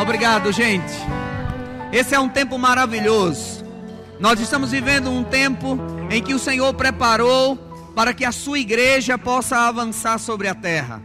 Obrigado, gente. Esse é um tempo maravilhoso. Nós estamos vivendo um tempo em que o Senhor preparou para que a sua igreja possa avançar sobre a terra.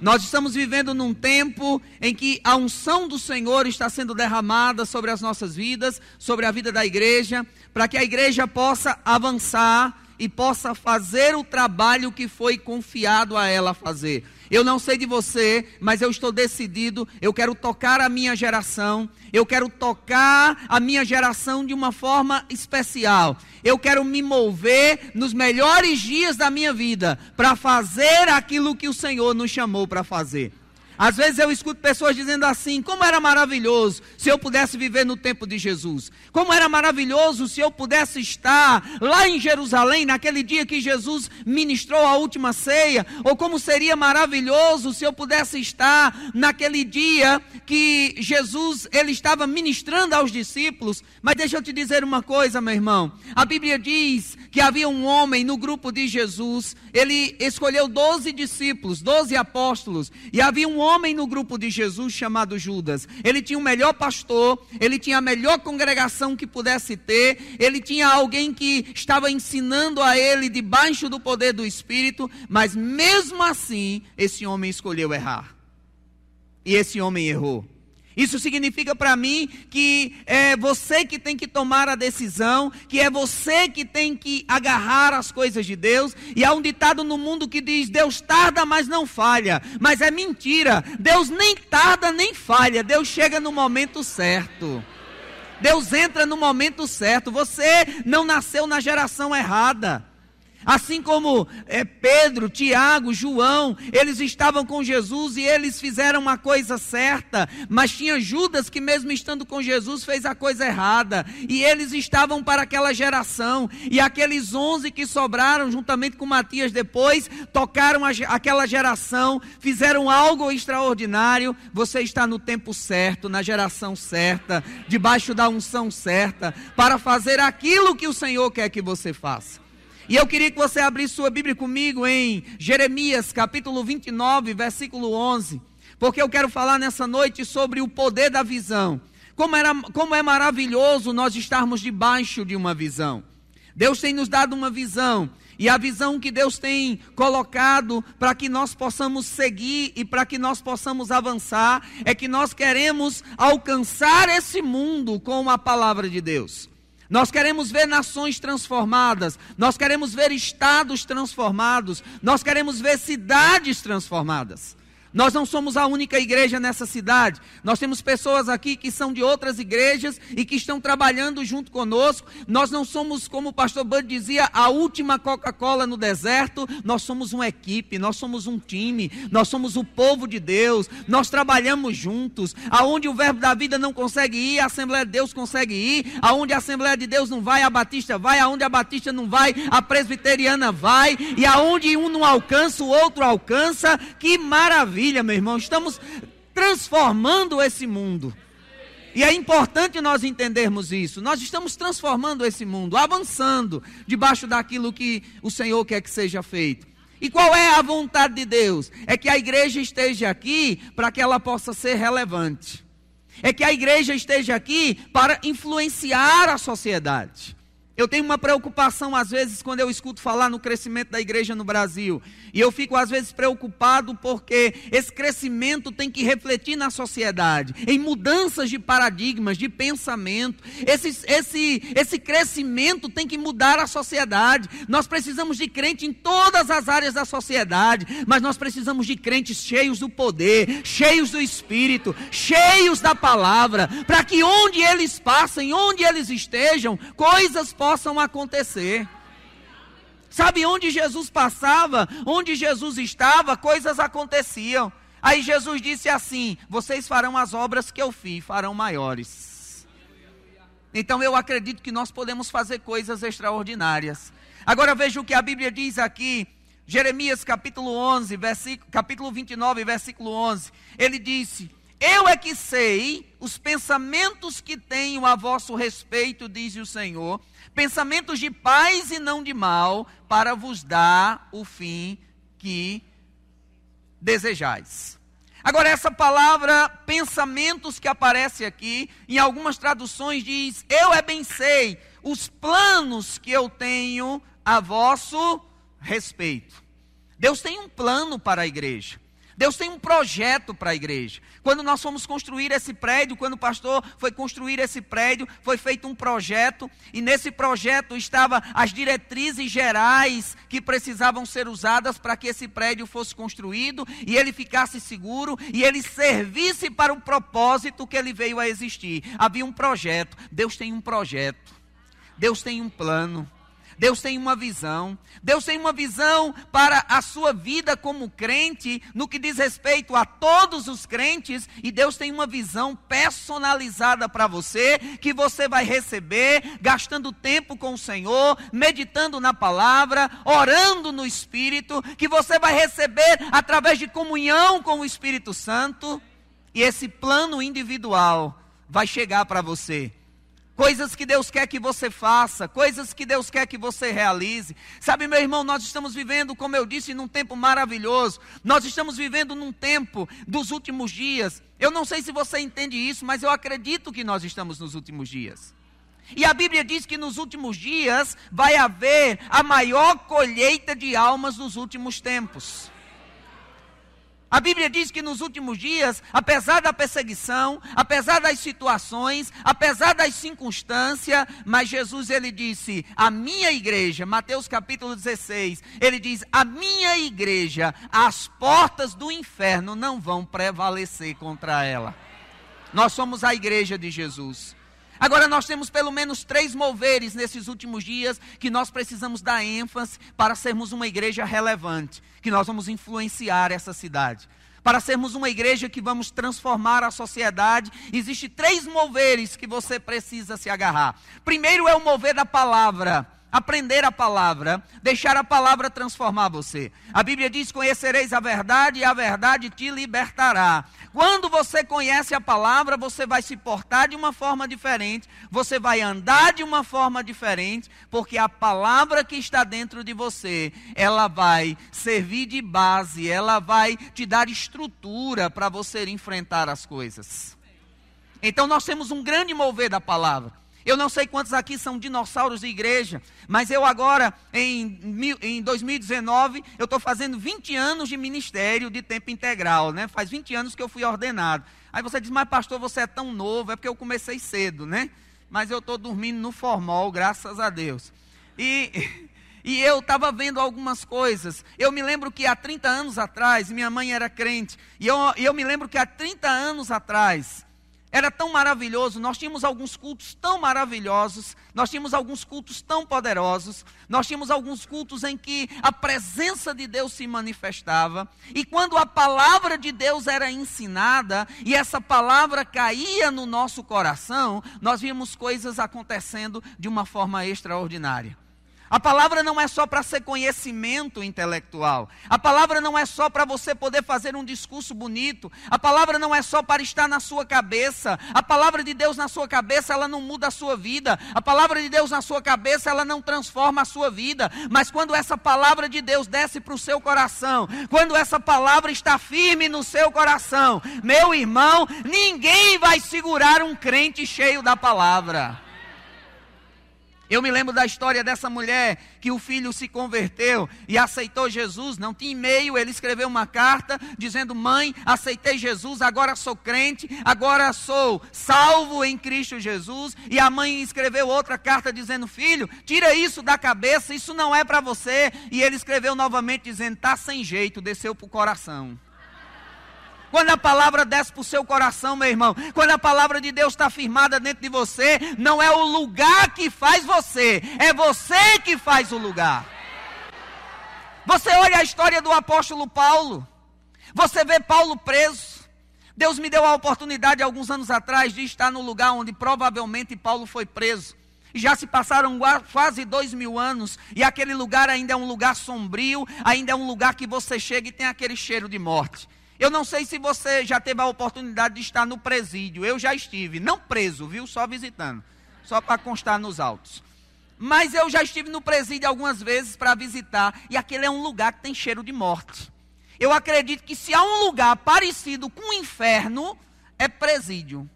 Nós estamos vivendo num tempo em que a unção do Senhor está sendo derramada sobre as nossas vidas, sobre a vida da igreja, para que a igreja possa avançar e possa fazer o trabalho que foi confiado a ela fazer. Eu não sei de você, mas eu estou decidido. Eu quero tocar a minha geração. Eu quero tocar a minha geração de uma forma especial. Eu quero me mover nos melhores dias da minha vida para fazer aquilo que o Senhor nos chamou para fazer. Às vezes eu escuto pessoas dizendo assim: como era maravilhoso se eu pudesse viver no tempo de Jesus. Como era maravilhoso se eu pudesse estar lá em Jerusalém, naquele dia que Jesus ministrou a última ceia. Ou como seria maravilhoso se eu pudesse estar naquele dia que Jesus ele estava ministrando aos discípulos. Mas deixa eu te dizer uma coisa, meu irmão. A Bíblia diz que havia um homem no grupo de Jesus. Ele escolheu doze discípulos, doze apóstolos. E havia um homem no grupo de Jesus chamado Judas. Ele tinha o melhor pastor, ele tinha a melhor congregação que pudesse ter, ele tinha alguém que estava ensinando a ele debaixo do poder do Espírito, mas mesmo assim, esse homem escolheu errar. E esse homem errou. Isso significa para mim que é você que tem que tomar a decisão, que é você que tem que agarrar as coisas de Deus. E há um ditado no mundo que diz: Deus tarda, mas não falha. Mas é mentira. Deus nem tarda nem falha. Deus chega no momento certo. Deus entra no momento certo. Você não nasceu na geração errada. Assim como é, Pedro, Tiago, João, eles estavam com Jesus e eles fizeram uma coisa certa, mas tinha Judas que, mesmo estando com Jesus, fez a coisa errada. E eles estavam para aquela geração. E aqueles onze que sobraram, juntamente com Matias depois, tocaram a, aquela geração, fizeram algo extraordinário. Você está no tempo certo, na geração certa, debaixo da unção certa, para fazer aquilo que o Senhor quer que você faça. E eu queria que você abrisse sua Bíblia comigo em Jeremias capítulo 29, versículo 11, porque eu quero falar nessa noite sobre o poder da visão. Como, era, como é maravilhoso nós estarmos debaixo de uma visão. Deus tem nos dado uma visão, e a visão que Deus tem colocado para que nós possamos seguir e para que nós possamos avançar é que nós queremos alcançar esse mundo com a palavra de Deus. Nós queremos ver nações transformadas, nós queremos ver estados transformados, nós queremos ver cidades transformadas. Nós não somos a única igreja nessa cidade. Nós temos pessoas aqui que são de outras igrejas e que estão trabalhando junto conosco. Nós não somos, como o pastor Bud dizia, a última Coca-Cola no deserto. Nós somos uma equipe, nós somos um time, nós somos o povo de Deus. Nós trabalhamos juntos. Aonde o verbo da vida não consegue ir, a Assembleia de Deus consegue ir. Aonde a Assembleia de Deus não vai, a Batista vai. Aonde a Batista não vai, a Presbiteriana vai. E aonde um não alcança, o outro alcança. Que maravilha! Maravilha, meu irmão. Estamos transformando esse mundo. E é importante nós entendermos isso. Nós estamos transformando esse mundo, avançando debaixo daquilo que o Senhor quer que seja feito. E qual é a vontade de Deus? É que a igreja esteja aqui para que ela possa ser relevante. É que a igreja esteja aqui para influenciar a sociedade. Eu tenho uma preocupação às vezes quando eu escuto falar no crescimento da igreja no Brasil. E eu fico às vezes preocupado porque esse crescimento tem que refletir na sociedade, em mudanças de paradigmas, de pensamento. Esse, esse, esse crescimento tem que mudar a sociedade. Nós precisamos de crente em todas as áreas da sociedade, mas nós precisamos de crentes cheios do poder, cheios do Espírito, cheios da palavra, para que onde eles passem, onde eles estejam, coisas possam possam acontecer. Sabe onde Jesus passava, onde Jesus estava, coisas aconteciam. Aí Jesus disse assim: Vocês farão as obras que eu fiz, farão maiores. Então eu acredito que nós podemos fazer coisas extraordinárias. Agora veja o que a Bíblia diz aqui, Jeremias capítulo 11, versículo, capítulo 29, versículo 11. Ele disse: Eu é que sei os pensamentos que tenho a vosso respeito, diz o Senhor, pensamentos de paz e não de mal, para vos dar o fim que desejais. Agora, essa palavra pensamentos que aparece aqui, em algumas traduções diz: Eu é bem sei os planos que eu tenho a vosso respeito. Deus tem um plano para a igreja. Deus tem um projeto para a igreja. Quando nós fomos construir esse prédio, quando o pastor foi construir esse prédio, foi feito um projeto, e nesse projeto estava as diretrizes gerais que precisavam ser usadas para que esse prédio fosse construído e ele ficasse seguro e ele servisse para o propósito que ele veio a existir. Havia um projeto. Deus tem um projeto. Deus tem um plano. Deus tem uma visão. Deus tem uma visão para a sua vida como crente, no que diz respeito a todos os crentes, e Deus tem uma visão personalizada para você, que você vai receber gastando tempo com o Senhor, meditando na palavra, orando no Espírito, que você vai receber através de comunhão com o Espírito Santo, e esse plano individual vai chegar para você coisas que Deus quer que você faça, coisas que Deus quer que você realize. Sabe, meu irmão, nós estamos vivendo, como eu disse, num tempo maravilhoso. Nós estamos vivendo num tempo dos últimos dias. Eu não sei se você entende isso, mas eu acredito que nós estamos nos últimos dias. E a Bíblia diz que nos últimos dias vai haver a maior colheita de almas dos últimos tempos. A Bíblia diz que nos últimos dias, apesar da perseguição, apesar das situações, apesar das circunstâncias, mas Jesus ele disse: "A minha igreja", Mateus capítulo 16, ele diz: "A minha igreja, as portas do inferno não vão prevalecer contra ela". Nós somos a igreja de Jesus. Agora nós temos pelo menos três moveres nesses últimos dias que nós precisamos dar ênfase para sermos uma igreja relevante, que nós vamos influenciar essa cidade. Para sermos uma igreja que vamos transformar a sociedade, existe três moveres que você precisa se agarrar. Primeiro é o mover da palavra aprender a palavra, deixar a palavra transformar você. A Bíblia diz: Conhecereis a verdade e a verdade te libertará. Quando você conhece a palavra, você vai se portar de uma forma diferente, você vai andar de uma forma diferente, porque a palavra que está dentro de você, ela vai servir de base, ela vai te dar estrutura para você enfrentar as coisas. Então nós temos um grande mover da palavra. Eu não sei quantos aqui são dinossauros de igreja, mas eu agora, em, em 2019, eu estou fazendo 20 anos de ministério de tempo integral, né? Faz 20 anos que eu fui ordenado. Aí você diz, mas pastor, você é tão novo, é porque eu comecei cedo, né? Mas eu estou dormindo no formol, graças a Deus. E, e eu estava vendo algumas coisas. Eu me lembro que há 30 anos atrás, minha mãe era crente, e eu, eu me lembro que há 30 anos atrás, era tão maravilhoso, nós tínhamos alguns cultos tão maravilhosos, nós tínhamos alguns cultos tão poderosos, nós tínhamos alguns cultos em que a presença de Deus se manifestava, e quando a palavra de Deus era ensinada e essa palavra caía no nosso coração, nós víamos coisas acontecendo de uma forma extraordinária. A palavra não é só para ser conhecimento intelectual. A palavra não é só para você poder fazer um discurso bonito. A palavra não é só para estar na sua cabeça. A palavra de Deus na sua cabeça, ela não muda a sua vida. A palavra de Deus na sua cabeça, ela não transforma a sua vida. Mas quando essa palavra de Deus desce para o seu coração, quando essa palavra está firme no seu coração, meu irmão, ninguém vai segurar um crente cheio da palavra. Eu me lembro da história dessa mulher que o filho se converteu e aceitou Jesus, não tinha e-mail, ele escreveu uma carta dizendo: Mãe, aceitei Jesus, agora sou crente, agora sou salvo em Cristo Jesus. E a mãe escreveu outra carta dizendo: Filho, tira isso da cabeça, isso não é para você. E ele escreveu novamente dizendo: Está sem jeito, desceu para o coração. Quando a palavra desce para o seu coração, meu irmão, quando a palavra de Deus está firmada dentro de você, não é o lugar que faz você, é você que faz o lugar. Você olha a história do apóstolo Paulo, você vê Paulo preso. Deus me deu a oportunidade alguns anos atrás de estar no lugar onde provavelmente Paulo foi preso. E já se passaram quase dois mil anos, e aquele lugar ainda é um lugar sombrio, ainda é um lugar que você chega e tem aquele cheiro de morte. Eu não sei se você já teve a oportunidade de estar no presídio. Eu já estive, não preso, viu? Só visitando. Só para constar nos autos. Mas eu já estive no presídio algumas vezes para visitar. E aquele é um lugar que tem cheiro de morte. Eu acredito que se há um lugar parecido com o inferno, é presídio.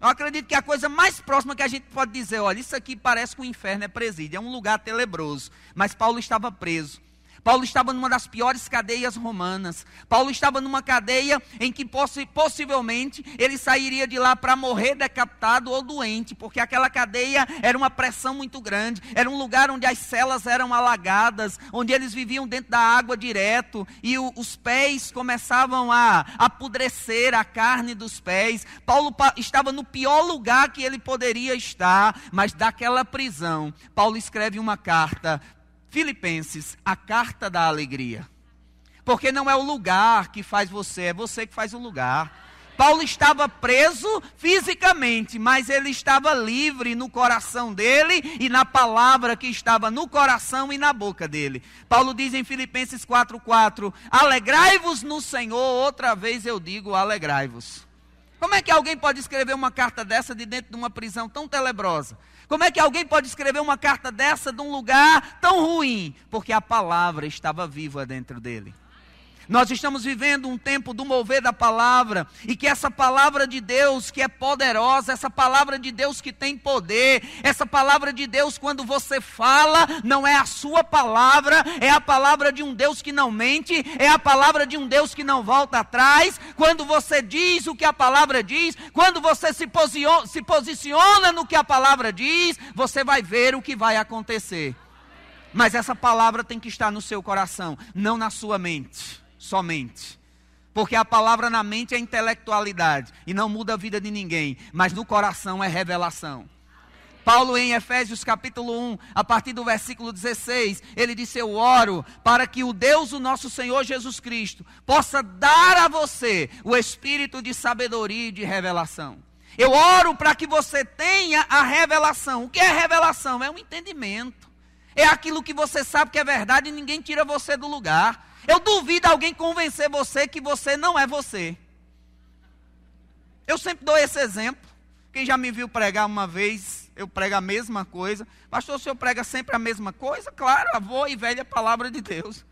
Eu acredito que a coisa mais próxima que a gente pode dizer, olha, isso aqui parece com o inferno, é presídio, é um lugar tenebroso. Mas Paulo estava preso. Paulo estava numa das piores cadeias romanas. Paulo estava numa cadeia em que possivelmente ele sairia de lá para morrer decapitado ou doente, porque aquela cadeia era uma pressão muito grande. Era um lugar onde as celas eram alagadas, onde eles viviam dentro da água direto e o, os pés começavam a apodrecer a carne dos pés. Paulo estava no pior lugar que ele poderia estar, mas daquela prisão, Paulo escreve uma carta Filipenses, a carta da alegria. Porque não é o lugar que faz você, é você que faz o lugar. Paulo estava preso fisicamente, mas ele estava livre no coração dele e na palavra que estava no coração e na boca dele. Paulo diz em Filipenses 4:4: Alegrai-vos no Senhor, outra vez eu digo, alegrai-vos. Como é que alguém pode escrever uma carta dessa de dentro de uma prisão tão tenebrosa? Como é que alguém pode escrever uma carta dessa de um lugar tão ruim? Porque a palavra estava viva dentro dele. Nós estamos vivendo um tempo do mover da palavra, e que essa palavra de Deus que é poderosa, essa palavra de Deus que tem poder, essa palavra de Deus, quando você fala, não é a sua palavra, é a palavra de um Deus que não mente, é a palavra de um Deus que não volta atrás. Quando você diz o que a palavra diz, quando você se posiciona, se posiciona no que a palavra diz, você vai ver o que vai acontecer. Mas essa palavra tem que estar no seu coração, não na sua mente somente. Porque a palavra na mente é intelectualidade e não muda a vida de ninguém, mas no coração é revelação. Paulo em Efésios capítulo 1, a partir do versículo 16, ele disse: Eu oro para que o Deus, o nosso Senhor Jesus Cristo, possa dar a você o espírito de sabedoria e de revelação. Eu oro para que você tenha a revelação. O que é revelação? É um entendimento. É aquilo que você sabe que é verdade e ninguém tira você do lugar. Eu duvido alguém convencer você que você não é você. Eu sempre dou esse exemplo. Quem já me viu pregar uma vez, eu prego a mesma coisa. Pastor, o senhor prega sempre a mesma coisa? Claro, a boa e velha palavra de Deus.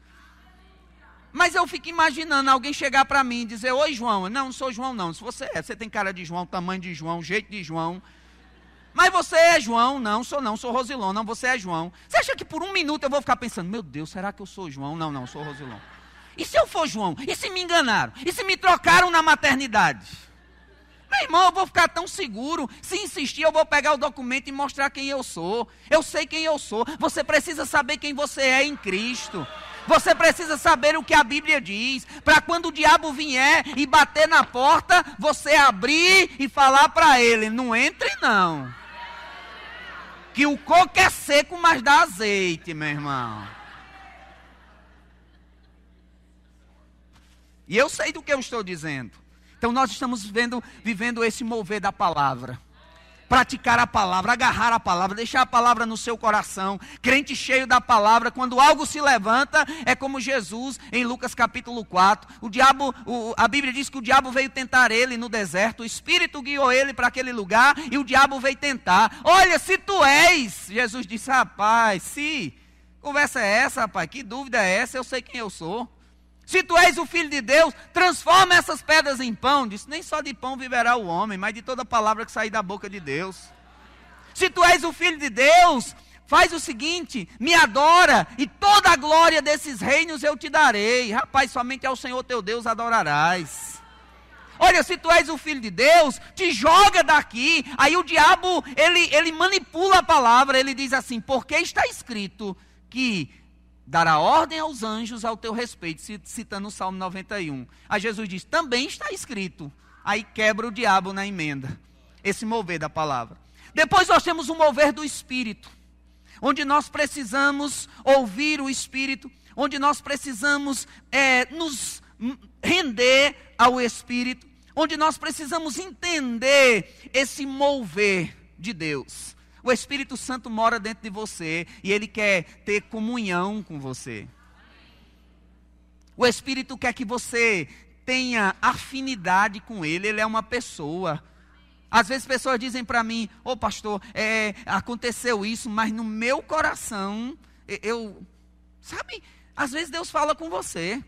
Mas eu fico imaginando alguém chegar para mim e dizer: Oi, João. Não, não sou João, não. Se você é, você tem cara de João, tamanho de João, jeito de João. Mas você é João? Não, sou não, sou Rosilon. Não, você é João. Você acha que por um minuto eu vou ficar pensando, meu Deus, será que eu sou João? Não, não, sou Rosilon. E se eu for João? E se me enganaram? E se me trocaram na maternidade? Meu irmão, eu vou ficar tão seguro. Se insistir, eu vou pegar o documento e mostrar quem eu sou. Eu sei quem eu sou. Você precisa saber quem você é em Cristo. Você precisa saber o que a Bíblia diz, para quando o diabo vier e bater na porta, você abrir e falar para ele: não entre não que o coco é seco, mas dá azeite, meu irmão. E eu sei do que eu estou dizendo. Então nós estamos vivendo, vivendo esse mover da palavra praticar a palavra, agarrar a palavra, deixar a palavra no seu coração. Crente cheio da palavra, quando algo se levanta, é como Jesus em Lucas capítulo 4. O diabo, o, a Bíblia diz que o diabo veio tentar ele no deserto, o Espírito guiou ele para aquele lugar e o diabo veio tentar. Olha, se tu és, Jesus disse, rapaz, se. Conversa é essa, rapaz? Que dúvida é essa? Eu sei quem eu sou. Se tu és o filho de Deus, transforma essas pedras em pão. Disse: Nem só de pão viverá o homem, mas de toda palavra que sair da boca de Deus. Se tu és o filho de Deus, faz o seguinte: me adora, e toda a glória desses reinos eu te darei. Rapaz, somente ao Senhor teu Deus adorarás. Olha, se tu és o filho de Deus, te joga daqui. Aí o diabo, ele, ele manipula a palavra, ele diz assim: porque está escrito que dará ordem aos anjos ao teu respeito, citando o Salmo 91. Aí Jesus diz: também está escrito. Aí quebra o diabo na emenda. Esse mover da palavra. Depois nós temos o mover do Espírito, onde nós precisamos ouvir o Espírito, onde nós precisamos é, nos render ao Espírito, onde nós precisamos entender esse mover de Deus. O Espírito Santo mora dentro de você e ele quer ter comunhão com você. O Espírito quer que você tenha afinidade com ele, ele é uma pessoa. Às vezes pessoas dizem para mim, ô oh, pastor, é, aconteceu isso, mas no meu coração, eu, sabe, às vezes Deus fala com você.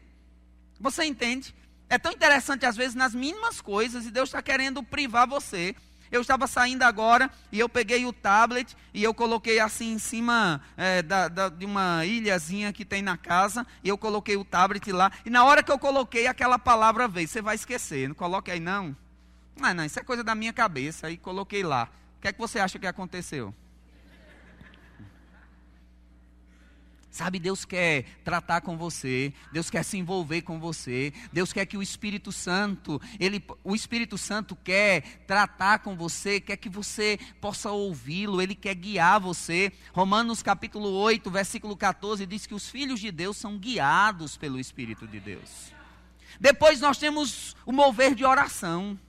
Você entende? É tão interessante, às vezes, nas mínimas coisas, e Deus está querendo privar você. Eu estava saindo agora e eu peguei o tablet e eu coloquei assim em cima é, da, da, de uma ilhazinha que tem na casa. E eu coloquei o tablet lá. E na hora que eu coloquei, aquela palavra veio. Você vai esquecer. Não coloque aí, não. Não, não, isso é coisa da minha cabeça. Aí coloquei lá. O que é que você acha que aconteceu? Sabe, Deus quer tratar com você, Deus quer se envolver com você, Deus quer que o Espírito Santo, ele, o Espírito Santo quer tratar com você, quer que você possa ouvi-lo, ele quer guiar você. Romanos capítulo 8, versículo 14 diz que os filhos de Deus são guiados pelo Espírito de Deus. Depois nós temos o mover de oração.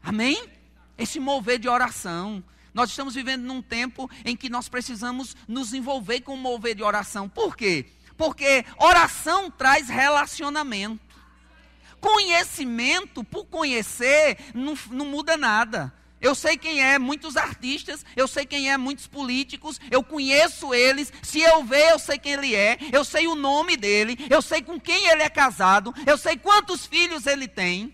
Amém? Esse mover de oração. Nós estamos vivendo num tempo em que nós precisamos nos envolver com o mover de oração. Por quê? Porque oração traz relacionamento. Conhecimento, por conhecer, não, não muda nada. Eu sei quem é muitos artistas, eu sei quem é muitos políticos, eu conheço eles. Se eu ver, eu sei quem ele é, eu sei o nome dele, eu sei com quem ele é casado, eu sei quantos filhos ele tem.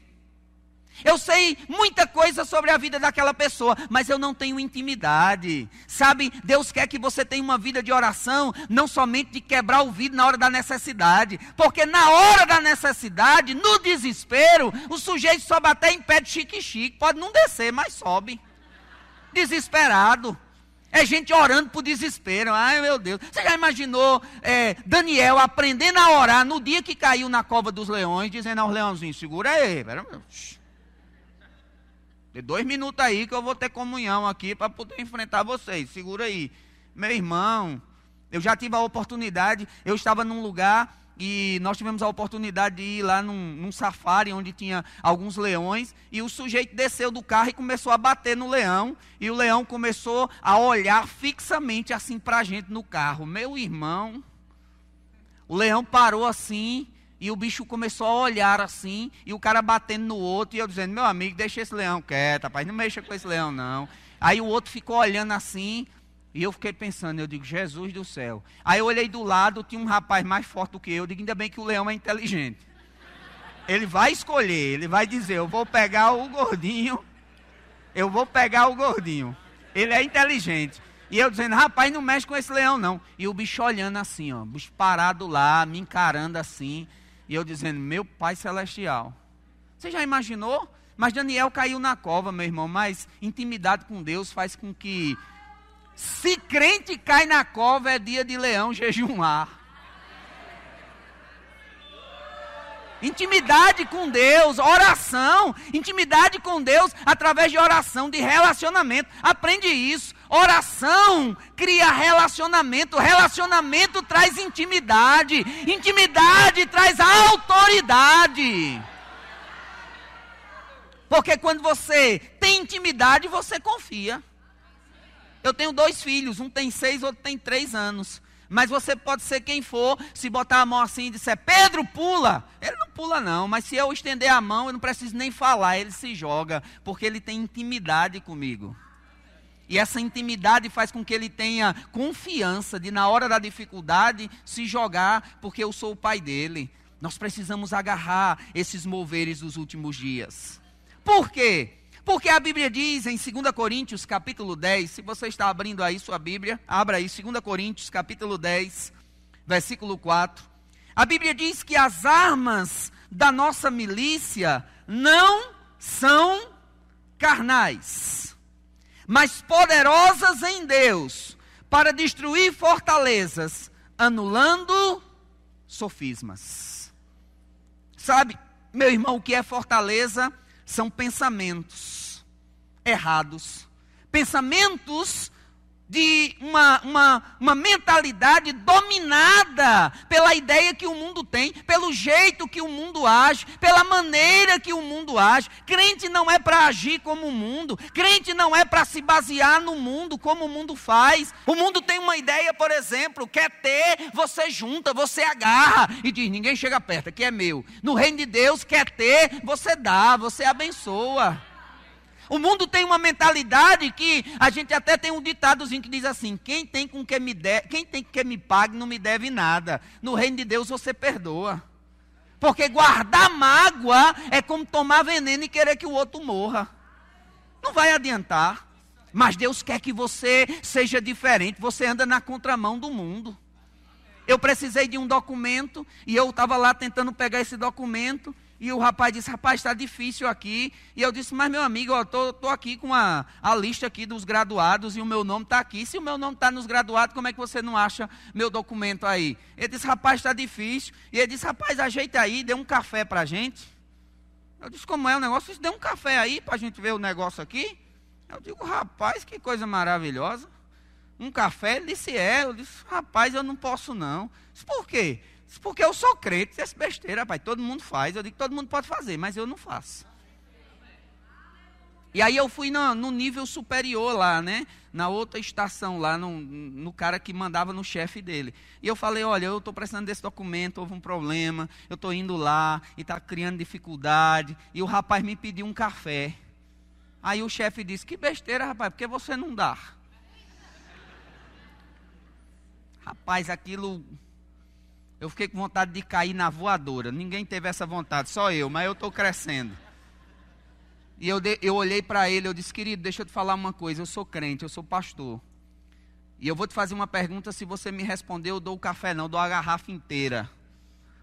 Eu sei muita coisa sobre a vida daquela pessoa, mas eu não tenho intimidade. Sabe, Deus quer que você tenha uma vida de oração, não somente de quebrar o vidro na hora da necessidade, porque na hora da necessidade, no desespero, o sujeito sobe até em pé de chique-chique, pode não descer, mas sobe. Desesperado. É gente orando por desespero. Ai, meu Deus. Você já imaginou é, Daniel aprendendo a orar no dia que caiu na cova dos leões, dizendo aos leãozinhos: segura aí. Pera, meu. De dois minutos aí que eu vou ter comunhão aqui para poder enfrentar vocês. Segura aí. Meu irmão, eu já tive a oportunidade, eu estava num lugar e nós tivemos a oportunidade de ir lá num, num, safari onde tinha alguns leões e o sujeito desceu do carro e começou a bater no leão e o leão começou a olhar fixamente assim para a gente no carro. Meu irmão, o leão parou assim e o bicho começou a olhar assim, e o cara batendo no outro, e eu dizendo, meu amigo, deixa esse leão quieto, rapaz, não mexa com esse leão não. Aí o outro ficou olhando assim, e eu fiquei pensando, eu digo, Jesus do céu. Aí eu olhei do lado, tinha um rapaz mais forte do que eu, eu digo, ainda bem que o leão é inteligente. Ele vai escolher, ele vai dizer, eu vou pegar o gordinho, eu vou pegar o gordinho. Ele é inteligente. E eu dizendo, rapaz, não mexe com esse leão não. E o bicho olhando assim, ó, o bicho parado lá, me encarando assim. E eu dizendo, meu Pai Celestial. Você já imaginou? Mas Daniel caiu na cova, meu irmão. Mas intimidade com Deus faz com que, se crente cai na cova, é dia de leão jejumar. Intimidade com Deus, oração, intimidade com Deus através de oração, de relacionamento. Aprende isso. Oração cria relacionamento, relacionamento traz intimidade, intimidade traz autoridade. Porque quando você tem intimidade, você confia. Eu tenho dois filhos, um tem seis, outro tem três anos. Mas você pode ser quem for, se botar a mão assim e disser, Pedro, pula. Ele não pula, não, mas se eu estender a mão, eu não preciso nem falar, ele se joga, porque ele tem intimidade comigo. E essa intimidade faz com que ele tenha confiança de, na hora da dificuldade, se jogar, porque eu sou o pai dele. Nós precisamos agarrar esses moveres dos últimos dias. Por quê? Porque a Bíblia diz em 2 Coríntios, capítulo 10, se você está abrindo aí sua Bíblia, abra aí 2 Coríntios, capítulo 10, versículo 4. A Bíblia diz que as armas da nossa milícia não são carnais mas poderosas em Deus para destruir fortalezas, anulando sofismas. Sabe, meu irmão, o que é fortaleza? São pensamentos errados, pensamentos de uma, uma, uma mentalidade dominada pela ideia que o mundo tem, pelo jeito que o mundo age, pela maneira que o mundo age. Crente não é para agir como o mundo, crente não é para se basear no mundo, como o mundo faz. O mundo tem uma ideia, por exemplo, quer ter, você junta, você agarra e diz: ninguém chega perto, aqui é meu. No reino de Deus, quer ter, você dá, você abençoa. O mundo tem uma mentalidade que a gente até tem um ditadozinho que diz assim: quem tem com que me quem tem que me pague não me deve nada. No reino de Deus você perdoa. Porque guardar mágoa é como tomar veneno e querer que o outro morra. Não vai adiantar. Mas Deus quer que você seja diferente. Você anda na contramão do mundo. Eu precisei de um documento e eu estava lá tentando pegar esse documento. E o rapaz disse, rapaz, está difícil aqui. E eu disse, mas meu amigo, eu estou aqui com a, a lista aqui dos graduados e o meu nome está aqui. Se o meu nome está nos graduados, como é que você não acha meu documento aí? Ele disse, rapaz, está difícil. E ele disse, rapaz, ajeita aí, dê um café para a gente. Eu disse, como é o negócio? Dê um café aí para a gente ver o negócio aqui. Eu digo, rapaz, que coisa maravilhosa. Um café? Ele disse, é. Eu disse, rapaz, eu não posso não. Disse, por quê? Porque eu sou crente. Disse, besteira, rapaz, todo mundo faz. Eu digo, todo mundo pode fazer, mas eu não faço. E aí eu fui no, no nível superior lá, né? Na outra estação lá, no, no cara que mandava no chefe dele. E eu falei, olha, eu estou precisando desse documento, houve um problema, eu estou indo lá e está criando dificuldade. E o rapaz me pediu um café. Aí o chefe disse: Que besteira, rapaz, porque você não dá? Rapaz, aquilo. Eu fiquei com vontade de cair na voadora. Ninguém teve essa vontade, só eu, mas eu estou crescendo. E eu, de, eu olhei para ele, eu disse, querido, deixa eu te falar uma coisa, eu sou crente, eu sou pastor. E eu vou te fazer uma pergunta, se você me responder, eu dou o café não, eu dou a garrafa inteira.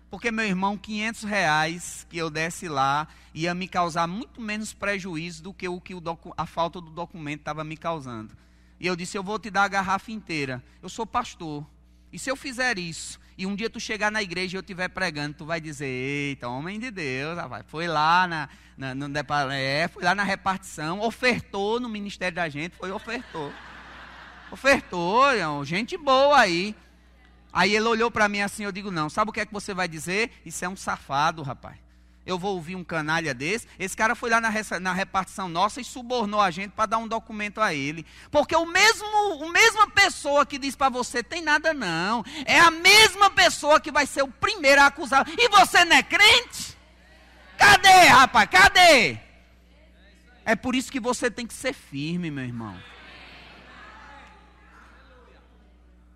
Porque, meu irmão, 500 reais que eu desse lá ia me causar muito menos prejuízo do que o que o a falta do documento estava me causando. E eu disse: Eu vou te dar a garrafa inteira. Eu sou pastor. E se eu fizer isso, e um dia tu chegar na igreja e eu estiver pregando, tu vai dizer: Eita, homem de Deus, rapaz, foi lá na, na, no, é, foi lá na repartição, ofertou no ministério da gente, foi ofertou. Ofertou, gente boa aí. Aí ele olhou para mim assim, eu digo, não, sabe o que é que você vai dizer? Isso é um safado, rapaz. Eu vou ouvir um canalha desse. Esse cara foi lá na, na repartição nossa e subornou a gente para dar um documento a ele. Porque o mesmo, a mesma pessoa que diz para você tem nada não, é a mesma pessoa que vai ser o primeiro a acusar. E você não é crente? Cadê, rapaz? Cadê? É por isso que você tem que ser firme, meu irmão.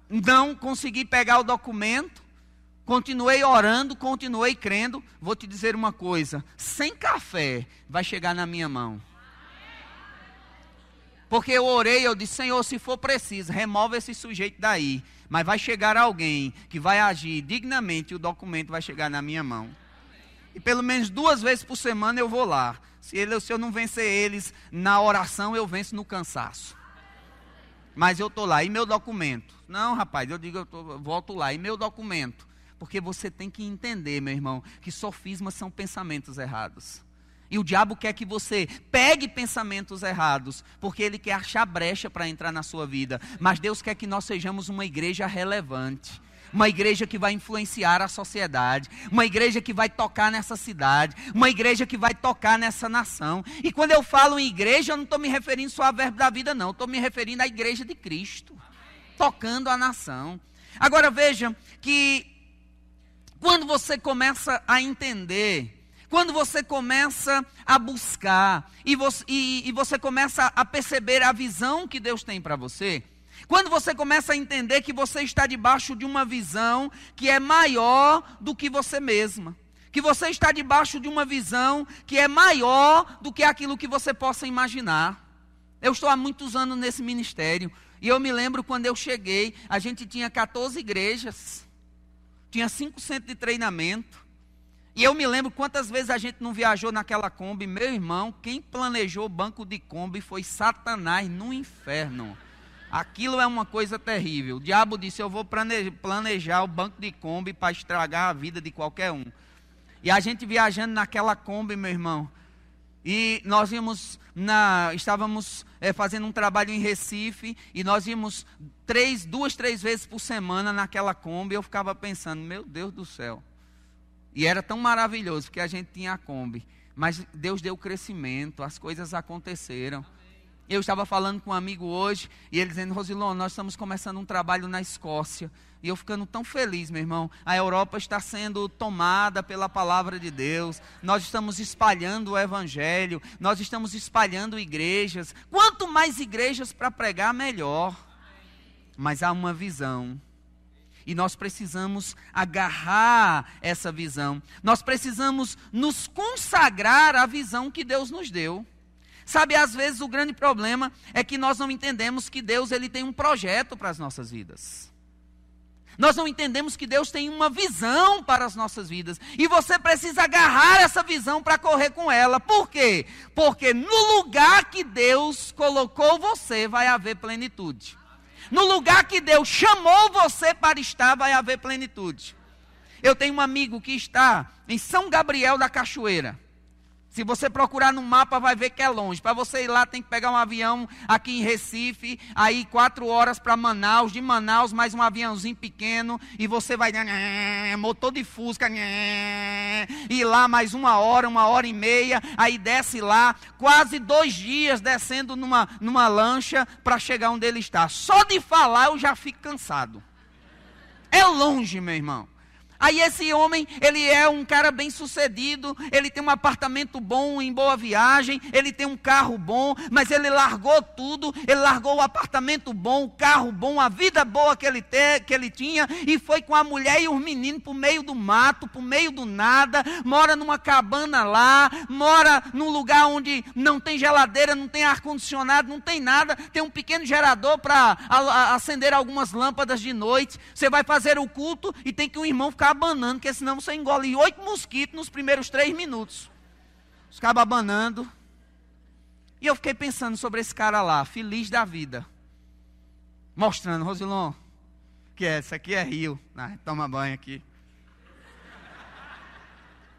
não consegui pegar o documento, continuei orando, continuei crendo. Vou te dizer uma coisa: sem café vai chegar na minha mão. Porque eu orei, eu disse, Senhor, se for preciso, remove esse sujeito daí. Mas vai chegar alguém que vai agir dignamente e o documento vai chegar na minha mão. E pelo menos duas vezes por semana eu vou lá. Se, ele, se eu não vencer eles na oração, eu venço no cansaço. Mas eu estou lá, e meu documento? Não, rapaz, eu digo, eu tô, volto lá, e meu documento? Porque você tem que entender, meu irmão, que sofismas são pensamentos errados. E o diabo quer que você pegue pensamentos errados, porque ele quer achar brecha para entrar na sua vida. Mas Deus quer que nós sejamos uma igreja relevante uma igreja que vai influenciar a sociedade, uma igreja que vai tocar nessa cidade, uma igreja que vai tocar nessa nação. E quando eu falo em igreja, eu não estou me referindo só a verbo da vida, não, estou me referindo à igreja de Cristo, tocando a nação. Agora veja que quando você começa a entender, quando você começa a buscar e você, e, e você começa a perceber a visão que Deus tem para você, quando você começa a entender que você está debaixo de uma visão que é maior do que você mesma, que você está debaixo de uma visão que é maior do que aquilo que você possa imaginar. Eu estou há muitos anos nesse ministério e eu me lembro quando eu cheguei, a gente tinha 14 igrejas, tinha 5 centros de treinamento. E eu me lembro quantas vezes a gente não viajou naquela Kombi. Meu irmão, quem planejou o banco de Kombi foi Satanás no inferno. Aquilo é uma coisa terrível. O diabo disse: Eu vou planejar o banco de Kombi para estragar a vida de qualquer um. E a gente viajando naquela Kombi, meu irmão. E nós íamos na, estávamos é, fazendo um trabalho em Recife e nós íamos três, duas, três vezes por semana naquela Kombi. Eu ficava pensando, meu Deus do céu. E era tão maravilhoso porque a gente tinha a Kombi. Mas Deus deu crescimento, as coisas aconteceram. Eu estava falando com um amigo hoje e ele dizendo: Rosilon, nós estamos começando um trabalho na Escócia. E eu ficando tão feliz, meu irmão. A Europa está sendo tomada pela palavra de Deus. Nós estamos espalhando o Evangelho. Nós estamos espalhando igrejas. Quanto mais igrejas para pregar, melhor. Mas há uma visão. E nós precisamos agarrar essa visão. Nós precisamos nos consagrar à visão que Deus nos deu. Sabe, às vezes o grande problema é que nós não entendemos que Deus ele tem um projeto para as nossas vidas. Nós não entendemos que Deus tem uma visão para as nossas vidas. E você precisa agarrar essa visão para correr com ela. Por quê? Porque no lugar que Deus colocou você, vai haver plenitude. No lugar que Deus chamou você para estar, vai haver plenitude. Eu tenho um amigo que está em São Gabriel da Cachoeira. Se você procurar no mapa, vai ver que é longe. Para você ir lá, tem que pegar um avião aqui em Recife, aí quatro horas para Manaus, de Manaus mais um aviãozinho pequeno, e você vai motor de Fusca, e lá mais uma hora, uma hora e meia, aí desce lá, quase dois dias descendo numa, numa lancha para chegar onde ele está. Só de falar eu já fico cansado. É longe, meu irmão. Aí esse homem, ele é um cara bem sucedido, ele tem um apartamento bom em boa viagem, ele tem um carro bom, mas ele largou tudo, ele largou o apartamento bom, o carro bom, a vida boa que ele, te, que ele tinha, e foi com a mulher e os meninos para o meio do mato, para o meio do nada, mora numa cabana lá, mora num lugar onde não tem geladeira, não tem ar-condicionado, não tem nada, tem um pequeno gerador para acender algumas lâmpadas de noite. Você vai fazer o culto e tem que um irmão ficar ficar abanando, porque senão você engole oito mosquitos nos primeiros três minutos. Os cabos abanando. E eu fiquei pensando sobre esse cara lá, feliz da vida. Mostrando, Rosilon, que é, isso aqui é rio. Ah, toma banho aqui.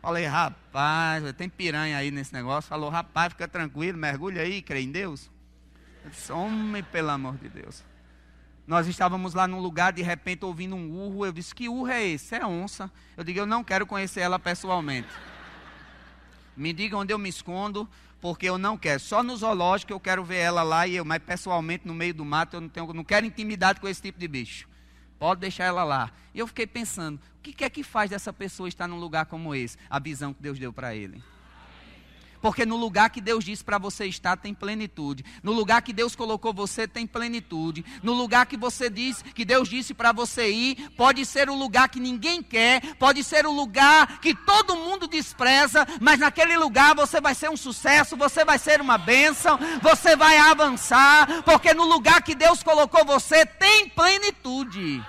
Falei, rapaz, tem piranha aí nesse negócio. Falou, rapaz, fica tranquilo, mergulha aí, crê em Deus. Eu disse, homem, pelo amor de Deus. Nós estávamos lá num lugar, de repente ouvindo um urro. Eu disse: Que urro é esse? É onça. Eu digo: Eu não quero conhecer ela pessoalmente. Me diga onde eu me escondo, porque eu não quero. Só no zoológico eu quero ver ela lá, e eu, mas pessoalmente no meio do mato eu não, tenho, não quero intimidade com esse tipo de bicho. Pode deixar ela lá. E eu fiquei pensando: o que é que faz dessa pessoa estar num lugar como esse? A visão que Deus deu para ele. Porque no lugar que Deus disse para você estar tem plenitude. No lugar que Deus colocou você tem plenitude. No lugar que você diz, que Deus disse para você ir, pode ser o lugar que ninguém quer, pode ser o lugar que todo mundo despreza, mas naquele lugar você vai ser um sucesso, você vai ser uma bênção, você vai avançar, porque no lugar que Deus colocou você tem plenitude.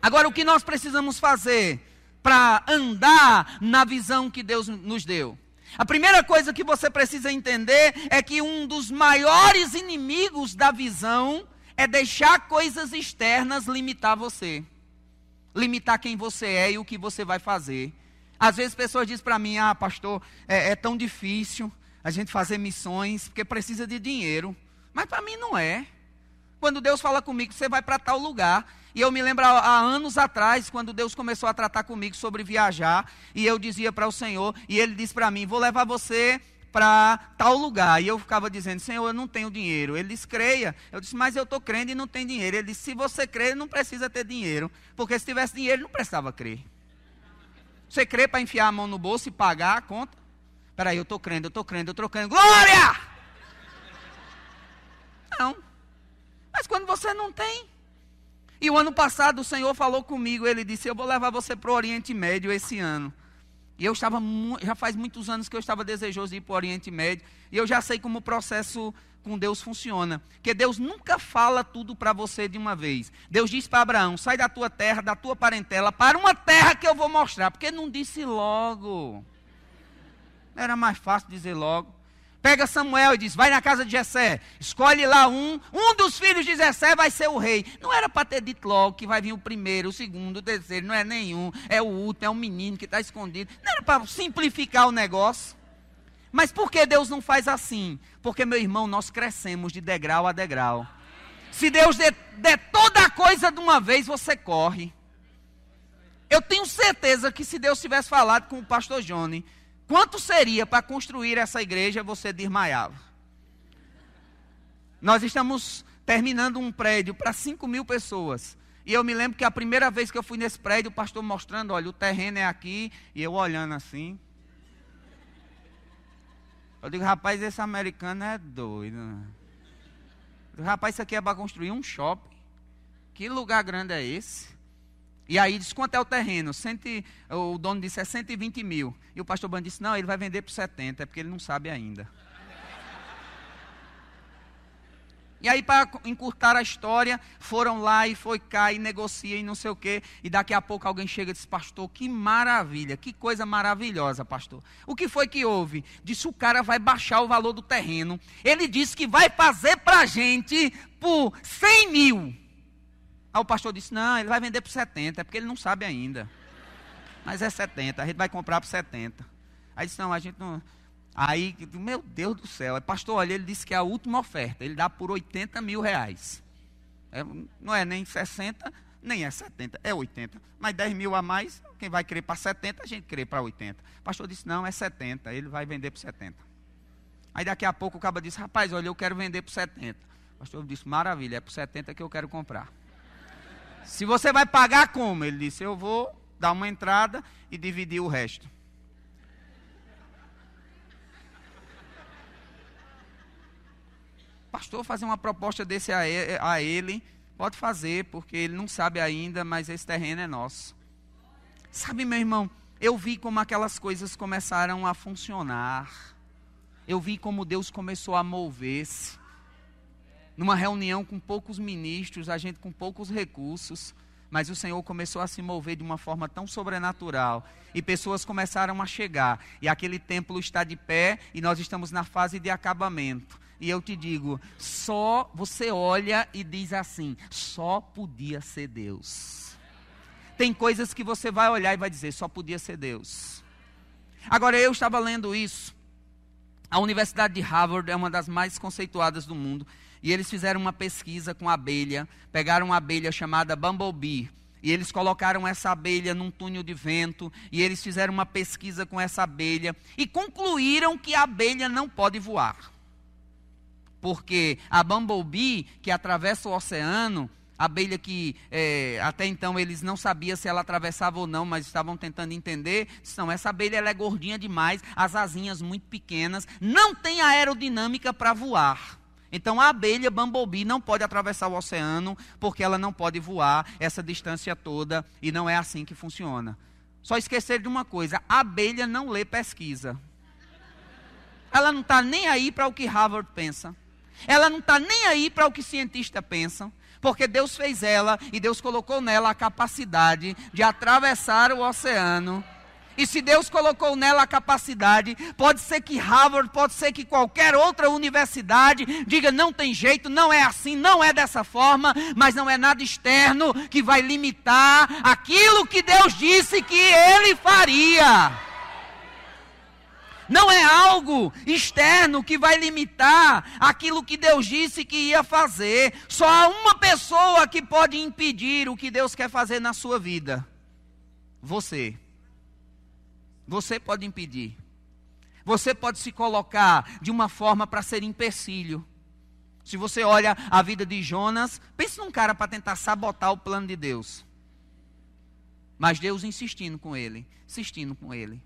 Agora o que nós precisamos fazer? Para andar na visão que Deus nos deu. A primeira coisa que você precisa entender é que um dos maiores inimigos da visão é deixar coisas externas limitar você, limitar quem você é e o que você vai fazer. Às vezes pessoas dizem para mim: Ah, pastor, é, é tão difícil a gente fazer missões porque precisa de dinheiro. Mas para mim não é. Quando Deus fala comigo, você vai para tal lugar. E eu me lembro há anos atrás, quando Deus começou a tratar comigo sobre viajar, e eu dizia para o Senhor, e Ele disse para mim: Vou levar você para tal lugar. E eu ficava dizendo: Senhor, eu não tenho dinheiro. Ele disse: Creia. Eu disse: Mas eu estou crendo e não tenho dinheiro. Ele disse: Se você crê, não precisa ter dinheiro. Porque se tivesse dinheiro, não precisava crer. Você crê para enfiar a mão no bolso e pagar a conta? Peraí, eu estou crendo, eu estou crendo, eu estou crendo. Glória! Não. Mas quando você não tem. E o ano passado o Senhor falou comigo, ele disse: Eu vou levar você para o Oriente Médio esse ano. E eu estava, já faz muitos anos que eu estava desejoso de ir para o Oriente Médio. E eu já sei como o processo com Deus funciona. Que Deus nunca fala tudo para você de uma vez. Deus disse para Abraão: sai da tua terra, da tua parentela, para uma terra que eu vou mostrar. Porque não disse logo. Era mais fácil dizer logo. Pega Samuel e diz: vai na casa de Jessé, escolhe lá um, um dos filhos de Jessé vai ser o rei. Não era para ter dito logo que vai vir o primeiro, o segundo, o terceiro, não é nenhum, é o último, é um menino que está escondido. Não era para simplificar o negócio. Mas por que Deus não faz assim? Porque, meu irmão, nós crescemos de degrau a degrau. Se Deus der, der toda a coisa de uma vez, você corre. Eu tenho certeza que se Deus tivesse falado com o pastor Johnny, Quanto seria para construir essa igreja? Você desmaiava. Nós estamos terminando um prédio para 5 mil pessoas. E eu me lembro que a primeira vez que eu fui nesse prédio, o pastor mostrando, olha, o terreno é aqui, e eu olhando assim. Eu digo, rapaz, esse americano é doido. Né? Digo, rapaz, isso aqui é para construir um shopping. que lugar grande é esse? E aí disse, quanto é o terreno? Cento, o dono disse, é 120 mil. E o pastor Bando disse, não, ele vai vender por 70, é porque ele não sabe ainda. E aí, para encurtar a história, foram lá e foi cá e negocia e não sei o quê. E daqui a pouco alguém chega e diz, pastor, que maravilha, que coisa maravilhosa, pastor. O que foi que houve? Disse, o cara vai baixar o valor do terreno. Ele disse que vai fazer para a gente por 100 mil. Aí o pastor disse, não, ele vai vender por 70, é porque ele não sabe ainda. Mas é 70, a gente vai comprar por 70. Aí disse, não, a gente não... Aí, meu Deus do céu, é pastor, olha, ele disse que é a última oferta, ele dá por 80 mil reais. É, não é nem 60, nem é 70, é 80. Mas 10 mil a mais, quem vai querer para 70, a gente crê para 80. O pastor disse, não, é 70, ele vai vender por 70. Aí daqui a pouco o cabo disse, rapaz, olha, eu quero vender por 70. O pastor disse, maravilha, é por 70 que eu quero comprar. Se você vai pagar como? Ele disse, eu vou dar uma entrada e dividir o resto. pastor fazer uma proposta desse a ele, pode fazer, porque ele não sabe ainda, mas esse terreno é nosso. Sabe, meu irmão, eu vi como aquelas coisas começaram a funcionar. Eu vi como Deus começou a mover-se. Numa reunião com poucos ministros, a gente com poucos recursos, mas o Senhor começou a se mover de uma forma tão sobrenatural e pessoas começaram a chegar. E aquele templo está de pé e nós estamos na fase de acabamento. E eu te digo, só você olha e diz assim: só podia ser Deus. Tem coisas que você vai olhar e vai dizer: só podia ser Deus. Agora, eu estava lendo isso. A Universidade de Harvard é uma das mais conceituadas do mundo. E eles fizeram uma pesquisa com abelha. Pegaram uma abelha chamada Bumblebee. E eles colocaram essa abelha num túnel de vento. E eles fizeram uma pesquisa com essa abelha. E concluíram que a abelha não pode voar. Porque a bumblebee que atravessa o oceano, abelha que é, até então eles não sabiam se ela atravessava ou não, mas estavam tentando entender. Não, essa abelha ela é gordinha demais, as asinhas muito pequenas, não tem aerodinâmica para voar. Então a abelha bumblebee não pode atravessar o oceano porque ela não pode voar essa distância toda e não é assim que funciona. Só esquecer de uma coisa: a abelha não lê pesquisa. Ela não está nem aí para o que Harvard pensa. Ela não está nem aí para o que cientistas pensam, porque Deus fez ela e Deus colocou nela a capacidade de atravessar o oceano. E se Deus colocou nela a capacidade, pode ser que Harvard, pode ser que qualquer outra universidade diga: não tem jeito, não é assim, não é dessa forma, mas não é nada externo que vai limitar aquilo que Deus disse que ele faria não é algo externo que vai limitar aquilo que Deus disse que ia fazer. Só há uma pessoa que pode impedir o que Deus quer fazer na sua vida: você. Você pode impedir. Você pode se colocar de uma forma para ser empecilho. Se você olha a vida de Jonas, pense num cara para tentar sabotar o plano de Deus. Mas Deus insistindo com ele, insistindo com ele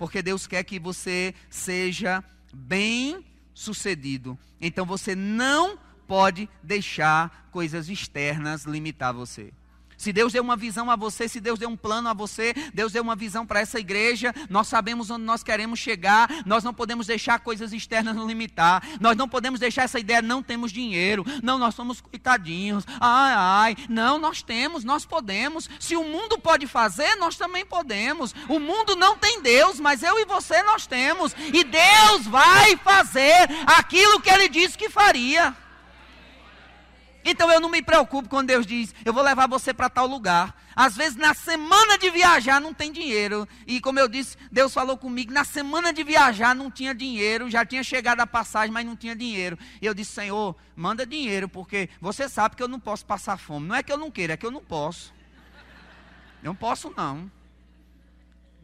porque Deus quer que você seja bem sucedido. Então você não pode deixar coisas externas limitar você. Se Deus deu uma visão a você, se Deus deu um plano a você, Deus deu uma visão para essa igreja, nós sabemos onde nós queremos chegar, nós não podemos deixar coisas externas nos limitar, nós não podemos deixar essa ideia, não temos dinheiro, não, nós somos coitadinhos, ai, ai, não, nós temos, nós podemos, se o mundo pode fazer, nós também podemos, o mundo não tem Deus, mas eu e você nós temos, e Deus vai fazer aquilo que Ele disse que faria. Então eu não me preocupo quando Deus diz, eu vou levar você para tal lugar. Às vezes na semana de viajar não tem dinheiro. E como eu disse, Deus falou comigo, na semana de viajar não tinha dinheiro, já tinha chegado a passagem, mas não tinha dinheiro. E eu disse, Senhor, manda dinheiro, porque você sabe que eu não posso passar fome. Não é que eu não queira, é que eu não posso. Não posso não.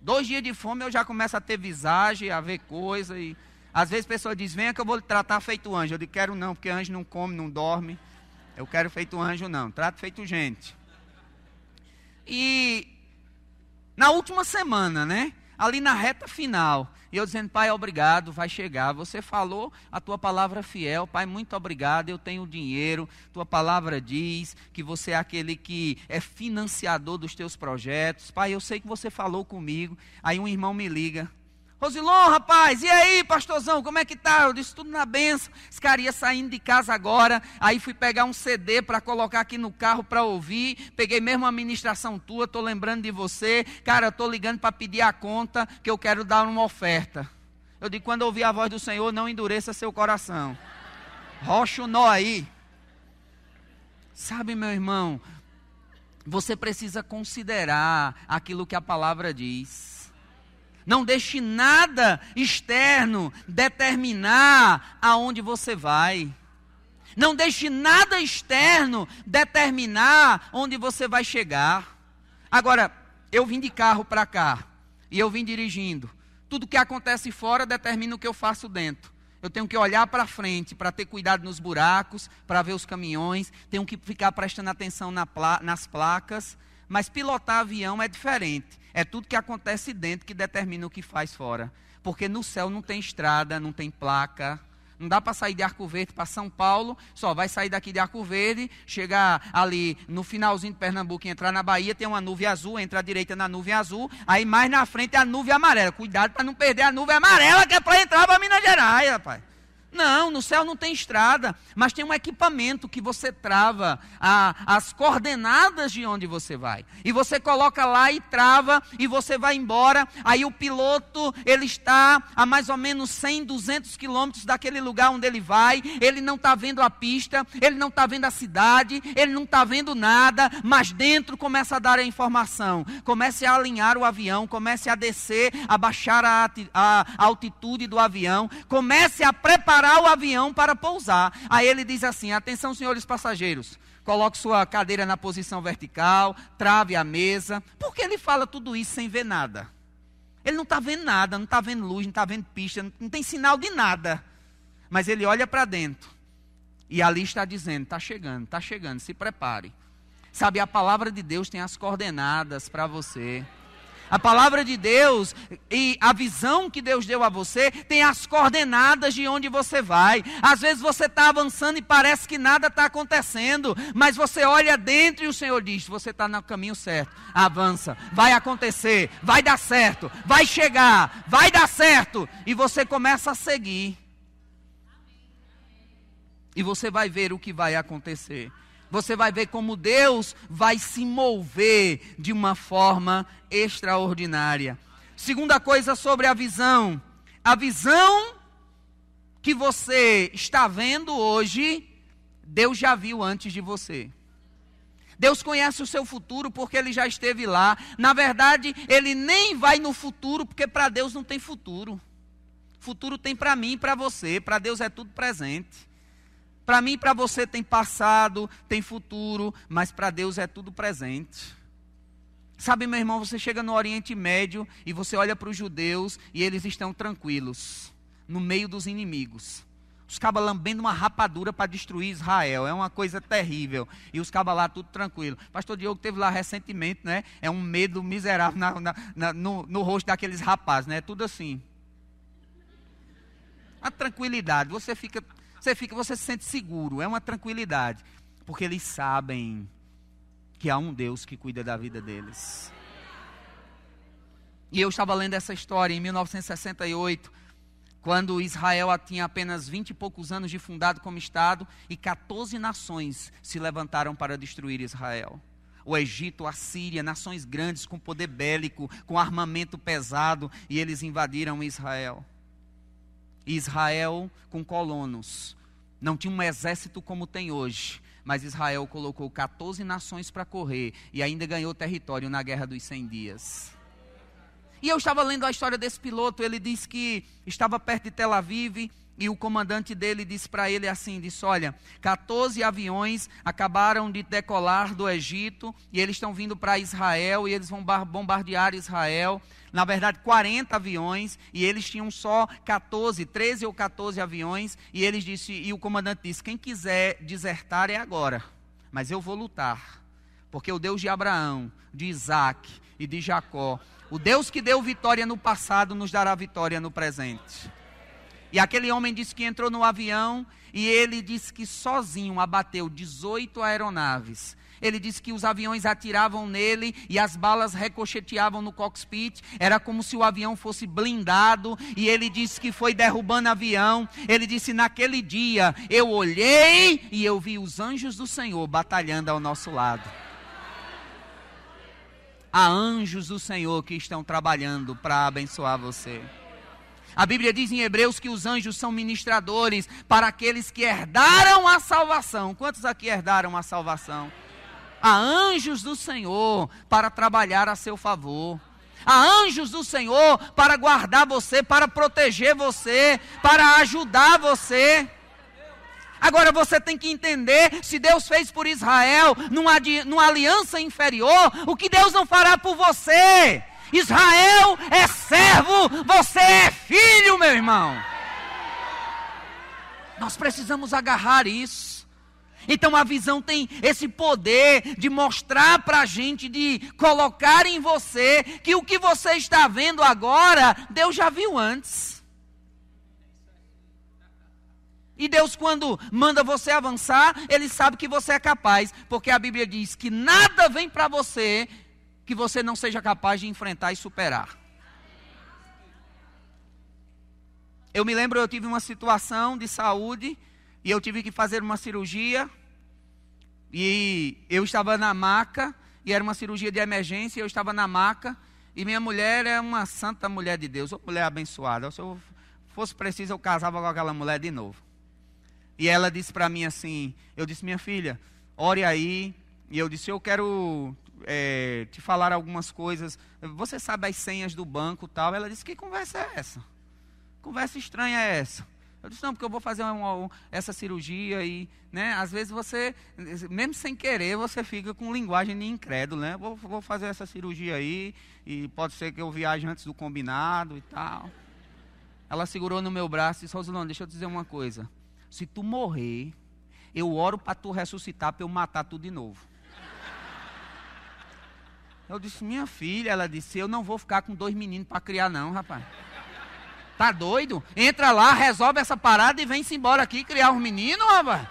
Dois dias de fome eu já começo a ter visagem, a ver coisa. E às vezes pessoa diz, venha que eu vou lhe tratar feito anjo. Eu digo, quero não, porque anjo não come, não dorme. Eu quero feito anjo, não. Trato feito gente. E na última semana, né? ali na reta final. E eu dizendo, Pai, obrigado, vai chegar. Você falou a tua palavra fiel, Pai, muito obrigado. Eu tenho dinheiro. Tua palavra diz que você é aquele que é financiador dos teus projetos. Pai, eu sei que você falou comigo. Aí um irmão me liga. Rosilon, rapaz, e aí, pastorzão, como é que tá? Eu disse tudo na benção. Esse cara ia saindo de casa agora. Aí fui pegar um CD para colocar aqui no carro para ouvir. Peguei mesmo a ministração tua, tô lembrando de você. Cara, eu tô ligando para pedir a conta que eu quero dar uma oferta. Eu digo, quando ouvir a voz do Senhor, não endureça seu coração. Rocha o nó aí. Sabe, meu irmão, você precisa considerar aquilo que a palavra diz. Não deixe nada externo determinar aonde você vai. Não deixe nada externo determinar onde você vai chegar. Agora, eu vim de carro para cá e eu vim dirigindo. Tudo que acontece fora determina o que eu faço dentro. Eu tenho que olhar para frente para ter cuidado nos buracos, para ver os caminhões, tenho que ficar prestando atenção na pla nas placas. Mas pilotar avião é diferente. É tudo que acontece dentro que determina o que faz fora. Porque no céu não tem estrada, não tem placa. Não dá para sair de Arco Verde para São Paulo, só vai sair daqui de Arco Verde, chegar ali no finalzinho de Pernambuco e entrar na Bahia, tem uma nuvem azul, entra à direita na nuvem azul, aí mais na frente é a nuvem amarela. Cuidado para não perder a nuvem amarela que é para entrar para Minas Gerais, rapaz. Não, no céu não tem estrada, mas tem um equipamento que você trava a, as coordenadas de onde você vai. E você coloca lá e trava e você vai embora. Aí o piloto, ele está a mais ou menos 100, 200 quilômetros daquele lugar onde ele vai. Ele não está vendo a pista, ele não está vendo a cidade, ele não está vendo nada, mas dentro começa a dar a informação. Comece a alinhar o avião, comece a descer, a baixar a, a altitude do avião, comece a preparar preparar o avião para pousar. Aí ele diz assim: atenção, senhores passageiros. Coloque sua cadeira na posição vertical, trave a mesa. Por que ele fala tudo isso sem ver nada? Ele não está vendo nada, não está vendo luz, não está vendo pista, não tem sinal de nada. Mas ele olha para dentro. E ali está dizendo: está chegando, está chegando, se prepare. Sabe, a palavra de Deus tem as coordenadas para você. A palavra de Deus e a visão que Deus deu a você tem as coordenadas de onde você vai. Às vezes você está avançando e parece que nada está acontecendo, mas você olha dentro e o Senhor diz: você está no caminho certo. Avança, vai acontecer, vai dar certo, vai chegar, vai dar certo. E você começa a seguir. E você vai ver o que vai acontecer você vai ver como Deus vai se mover de uma forma extraordinária. Segunda coisa sobre a visão: a visão que você está vendo hoje, Deus já viu antes de você. Deus conhece o seu futuro porque ele já esteve lá. Na verdade, ele nem vai no futuro porque para Deus não tem futuro. Futuro tem para mim e para você, para Deus é tudo presente. Para mim e para você tem passado, tem futuro, mas para Deus é tudo presente. Sabe, meu irmão, você chega no Oriente Médio e você olha para os judeus e eles estão tranquilos, no meio dos inimigos. Os cabas lambendo uma rapadura para destruir Israel. É uma coisa terrível. E os cabas lá tudo tranquilo. Pastor Diogo teve lá recentemente, né? É um medo miserável na, na, na, no, no rosto daqueles rapazes, né? Tudo assim. A tranquilidade. Você fica você fica, você se sente seguro, é uma tranquilidade, porque eles sabem que há um Deus que cuida da vida deles. E eu estava lendo essa história em 1968, quando Israel tinha apenas vinte e poucos anos de fundado como Estado e 14 nações se levantaram para destruir Israel. O Egito, a Síria, nações grandes com poder bélico, com armamento pesado, e eles invadiram Israel. Israel com colonos. Não tinha um exército como tem hoje, mas Israel colocou 14 nações para correr e ainda ganhou território na Guerra dos 100 Dias. E eu estava lendo a história desse piloto, ele disse que estava perto de Tel Aviv e o comandante dele disse para ele assim: disse, olha, 14 aviões acabaram de decolar do Egito e eles estão vindo para Israel e eles vão bombardear Israel. Na verdade, 40 aviões e eles tinham só 14, 13 ou 14 aviões. E eles disse, e o comandante disse: quem quiser desertar é agora, mas eu vou lutar, porque o Deus de Abraão, de Isaac e de Jacó O Deus que deu vitória no passado nos dará vitória no presente. E aquele homem disse que entrou no avião e ele disse que sozinho abateu 18 aeronaves. Ele disse que os aviões atiravam nele e as balas ricocheteavam no cockpit. Era como se o avião fosse blindado. E ele disse que foi derrubando avião. Ele disse: Naquele dia eu olhei e eu vi os anjos do Senhor batalhando ao nosso lado. Há anjos do Senhor que estão trabalhando para abençoar você. A Bíblia diz em Hebreus que os anjos são ministradores para aqueles que herdaram a salvação. Quantos aqui herdaram a salvação? Há anjos do Senhor para trabalhar a seu favor. Há anjos do Senhor para guardar você, para proteger você, para ajudar você. Agora você tem que entender: se Deus fez por Israel numa, numa aliança inferior, o que Deus não fará por você? Israel é servo, você é filho, meu irmão. Nós precisamos agarrar isso. Então a visão tem esse poder de mostrar para a gente, de colocar em você que o que você está vendo agora, Deus já viu antes. E Deus, quando manda você avançar, Ele sabe que você é capaz, porque a Bíblia diz que nada vem para você que você não seja capaz de enfrentar e superar. Eu me lembro, eu tive uma situação de saúde e eu tive que fazer uma cirurgia. E eu estava na maca, e era uma cirurgia de emergência, e eu estava na maca, e minha mulher é uma santa mulher de Deus, uma mulher abençoada. Se eu fosse preciso, eu casava com aquela mulher de novo. E ela disse para mim assim: eu disse, minha filha, ore aí. E eu disse, eu quero é, te falar algumas coisas. Você sabe as senhas do banco tal? Ela disse: Que conversa é essa? Conversa estranha é essa? Eu disse: Não, porque eu vou fazer uma, uma, essa cirurgia e, né? Às vezes você, mesmo sem querer, você fica com linguagem de incrédulo, né? Vou, vou fazer essa cirurgia aí e pode ser que eu viaje antes do combinado e tal. Ela segurou no meu braço e disse: Rosilão, deixa eu te dizer uma coisa. Se tu morrer, eu oro para tu ressuscitar para eu matar tu de novo. Eu disse, minha filha, ela disse, eu não vou ficar com dois meninos para criar, não, rapaz. Tá doido? Entra lá, resolve essa parada e vem-se embora aqui criar os meninos, rapaz.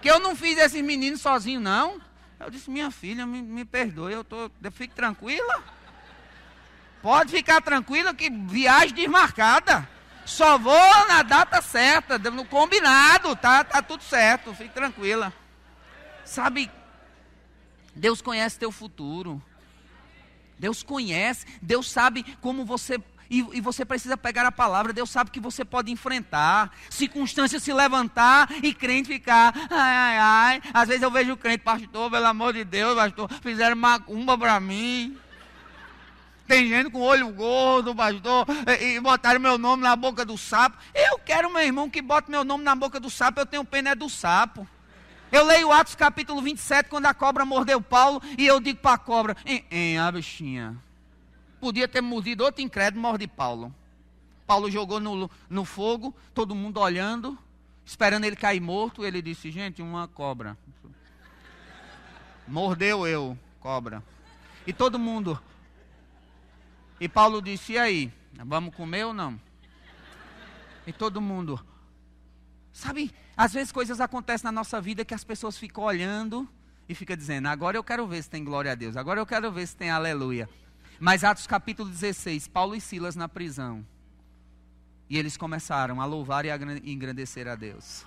Que eu não fiz esses meninos sozinho, não. Eu disse, minha filha, me, me perdoe, eu tô. Fique tranquila. Pode ficar tranquila que viagem desmarcada. Só vou na data certa, no combinado, tá, tá tudo certo, fique tranquila. Sabe, Deus conhece teu futuro. Deus conhece, Deus sabe como você. E, e, você precisa pegar a palavra, Deus sabe que você pode enfrentar, circunstâncias se levantar e crente ficar, ai, ai, ai. Às vezes eu vejo o crente, pastor, pelo amor de Deus, pastor, fizeram macumba para mim. Tem gente com olho gordo, pastor, e, e botaram meu nome na boca do sapo. Eu quero, meu irmão, que bote meu nome na boca do sapo, eu tenho pena é do sapo. Eu leio Atos capítulo 27, quando a cobra mordeu Paulo, e eu digo para a cobra: em, em, a bichinha. Podia ter mordido outro incrédulo, morde Paulo. Paulo jogou no, no fogo, todo mundo olhando, esperando ele cair morto. Ele disse: Gente, uma cobra. Mordeu eu, cobra. E todo mundo. E Paulo disse: E aí? Vamos comer ou não? E todo mundo. Sabe, às vezes coisas acontecem na nossa vida que as pessoas ficam olhando e ficam dizendo: agora eu quero ver se tem glória a Deus, agora eu quero ver se tem aleluia. Mas Atos capítulo 16, Paulo e Silas na prisão. E eles começaram a louvar e a engrandecer a Deus.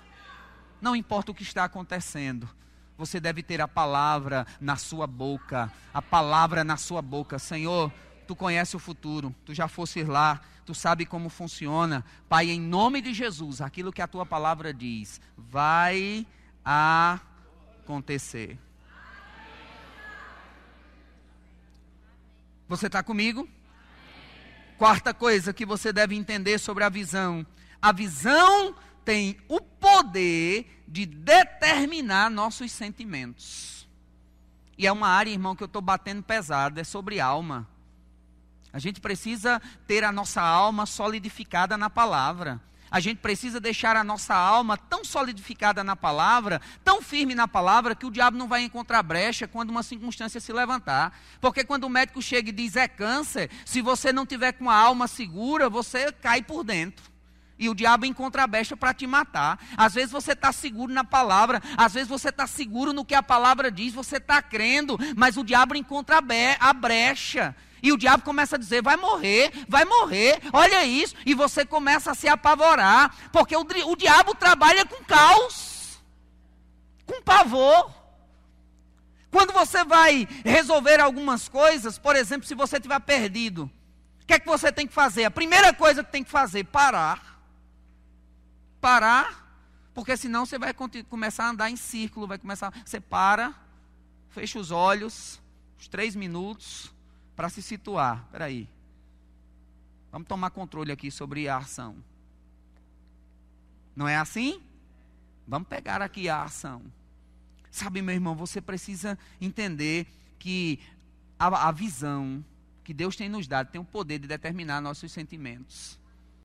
Não importa o que está acontecendo, você deve ter a palavra na sua boca, a palavra na sua boca. Senhor, tu conhece o futuro, tu já fosse lá, tu sabe como funciona. Pai, em nome de Jesus, aquilo que a tua palavra diz, vai acontecer. Você está comigo? Quarta coisa que você deve entender sobre a visão: a visão tem o poder de determinar nossos sentimentos. E é uma área, irmão, que eu estou batendo pesado, é sobre alma. A gente precisa ter a nossa alma solidificada na palavra. A gente precisa deixar a nossa alma tão solidificada na palavra, tão firme na palavra, que o diabo não vai encontrar brecha quando uma circunstância se levantar. Porque quando o médico chega e diz é câncer, se você não tiver com a alma segura, você cai por dentro. E o diabo encontra a brecha para te matar. Às vezes você está seguro na palavra, às vezes você está seguro no que a palavra diz, você está crendo, mas o diabo encontra a brecha. E o diabo começa a dizer: vai morrer, vai morrer, olha isso. E você começa a se apavorar, porque o, o diabo trabalha com caos, com pavor. Quando você vai resolver algumas coisas, por exemplo, se você estiver perdido, o que é que você tem que fazer? A primeira coisa que tem que fazer, parar. Parar, porque senão você vai começar a andar em círculo, vai começar, você para, fecha os olhos, uns três minutos, para se situar. Espera aí. Vamos tomar controle aqui sobre a ação. Não é assim? Vamos pegar aqui a ação. Sabe, meu irmão, você precisa entender que a, a visão que Deus tem nos dado tem o poder de determinar nossos sentimentos.